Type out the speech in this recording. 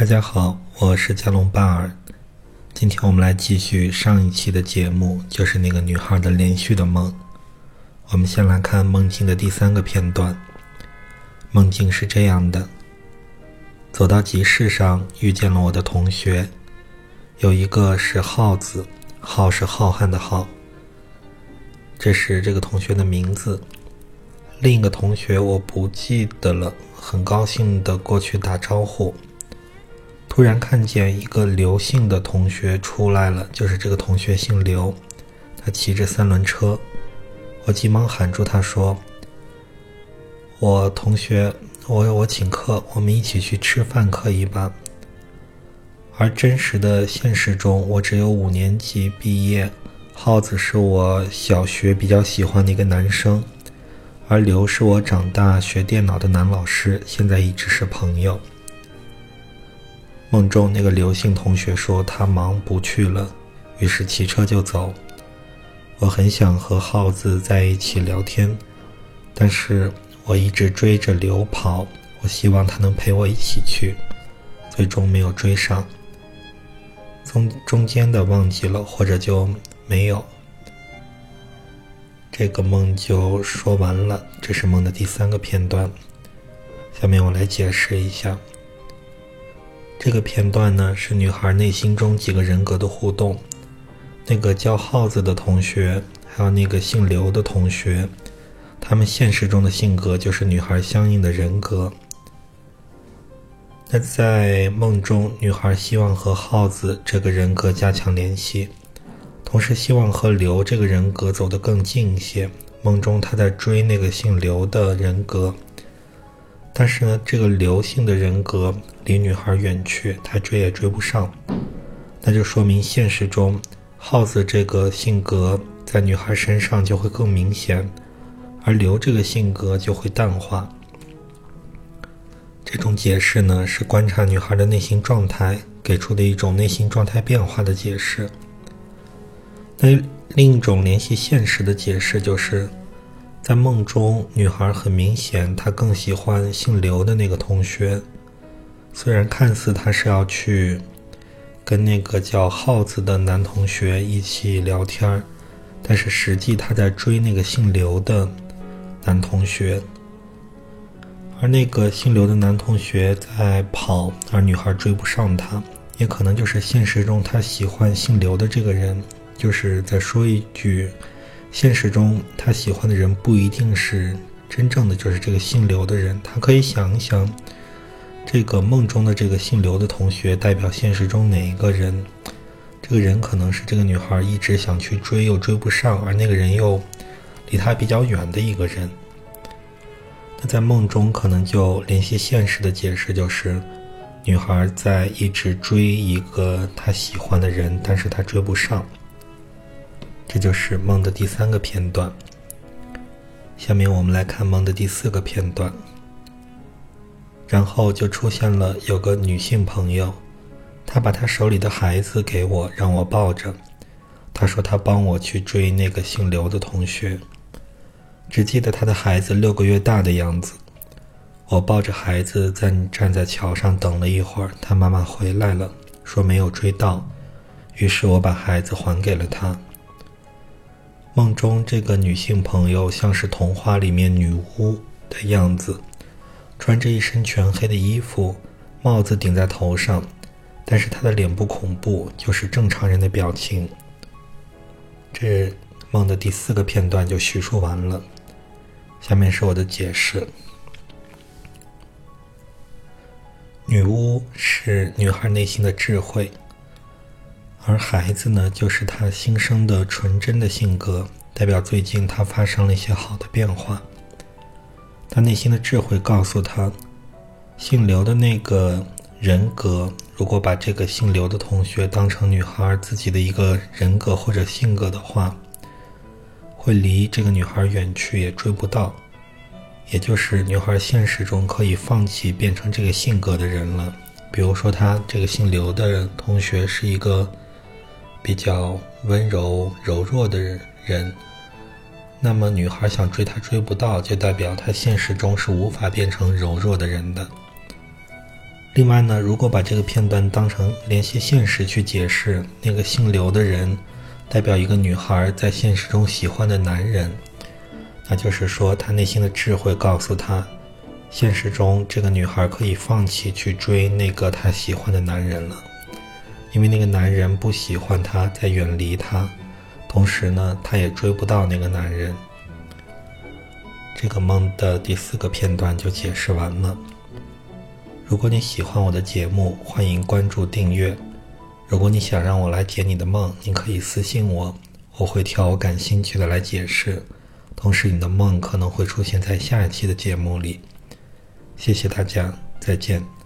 大家好，我是加隆巴尔。今天我们来继续上一期的节目，就是那个女孩的连续的梦。我们先来看梦境的第三个片段。梦境是这样的：走到集市上，遇见了我的同学，有一个是耗子，浩是浩瀚的浩，这是这个同学的名字。另一个同学我不记得了，很高兴的过去打招呼。突然看见一个刘姓的同学出来了，就是这个同学姓刘，他骑着三轮车，我急忙喊住他说：“我同学，我我请客，我们一起去吃饭可以吧？”而真实的现实中，我只有五年级毕业，耗子是我小学比较喜欢的一个男生，而刘是我长大学电脑的男老师，现在一直是朋友。梦中那个刘姓同学说他忙不去了，于是骑车就走。我很想和耗子在一起聊天，但是我一直追着刘跑，我希望他能陪我一起去，最终没有追上。中中间的忘记了，或者就没有。这个梦就说完了，这是梦的第三个片段。下面我来解释一下。这个片段呢，是女孩内心中几个人格的互动。那个叫耗子的同学，还有那个姓刘的同学，他们现实中的性格就是女孩相应的人格。那在梦中，女孩希望和耗子这个人格加强联系，同时希望和刘这个人格走得更近一些。梦中她在追那个姓刘的人格。但是呢，这个刘姓的人格离女孩远去，他追也追不上，那就说明现实中耗子这个性格在女孩身上就会更明显，而刘这个性格就会淡化。这种解释呢，是观察女孩的内心状态给出的一种内心状态变化的解释。那另一种联系现实的解释就是。在梦中，女孩很明显，她更喜欢姓刘的那个同学。虽然看似她是要去跟那个叫耗子的男同学一起聊天但是实际她在追那个姓刘的男同学。而那个姓刘的男同学在跑，而女孩追不上他，也可能就是现实中她喜欢姓刘的这个人。就是在说一句。现实中，他喜欢的人不一定是真正的，就是这个姓刘的人。他可以想一想，这个梦中的这个姓刘的同学代表现实中哪一个人？这个人可能是这个女孩一直想去追又追不上，而那个人又离她比较远的一个人。那在梦中，可能就联系现实的解释就是，女孩在一直追一个她喜欢的人，但是她追不上。这就是梦的第三个片段。下面我们来看梦的第四个片段。然后就出现了有个女性朋友，她把她手里的孩子给我，让我抱着。她说她帮我去追那个姓刘的同学。只记得她的孩子六个月大的样子。我抱着孩子在站在桥上等了一会儿，她妈妈回来了，说没有追到，于是我把孩子还给了她。梦中这个女性朋友像是童话里面女巫的样子，穿着一身全黑的衣服，帽子顶在头上，但是她的脸不恐怖，就是正常人的表情。这梦的第四个片段就叙述完了，下面是我的解释。女巫是女孩内心的智慧。而孩子呢，就是他新生的纯真的性格，代表最近他发生了一些好的变化。他内心的智慧告诉他，姓刘的那个人格，如果把这个姓刘的同学当成女孩自己的一个人格或者性格的话，会离这个女孩远去，也追不到。也就是女孩现实中可以放弃变成这个性格的人了。比如说，他这个姓刘的同学是一个。比较温柔柔弱的人，那么女孩想追他追不到，就代表他现实中是无法变成柔弱的人的。另外呢，如果把这个片段当成联系现实去解释，那个姓刘的人代表一个女孩在现实中喜欢的男人，那就是说，她内心的智慧告诉她，现实中这个女孩可以放弃去追那个她喜欢的男人了，因为那个男人不喜欢她，在远离她，同时呢，她也追不到那个男人。这个梦的第四个片段就解释完了。如果你喜欢我的节目，欢迎关注订阅。如果你想让我来解你的梦，你可以私信我，我会挑我感兴趣的来解释。同时，你的梦可能会出现在下一期的节目里。谢谢大家，再见。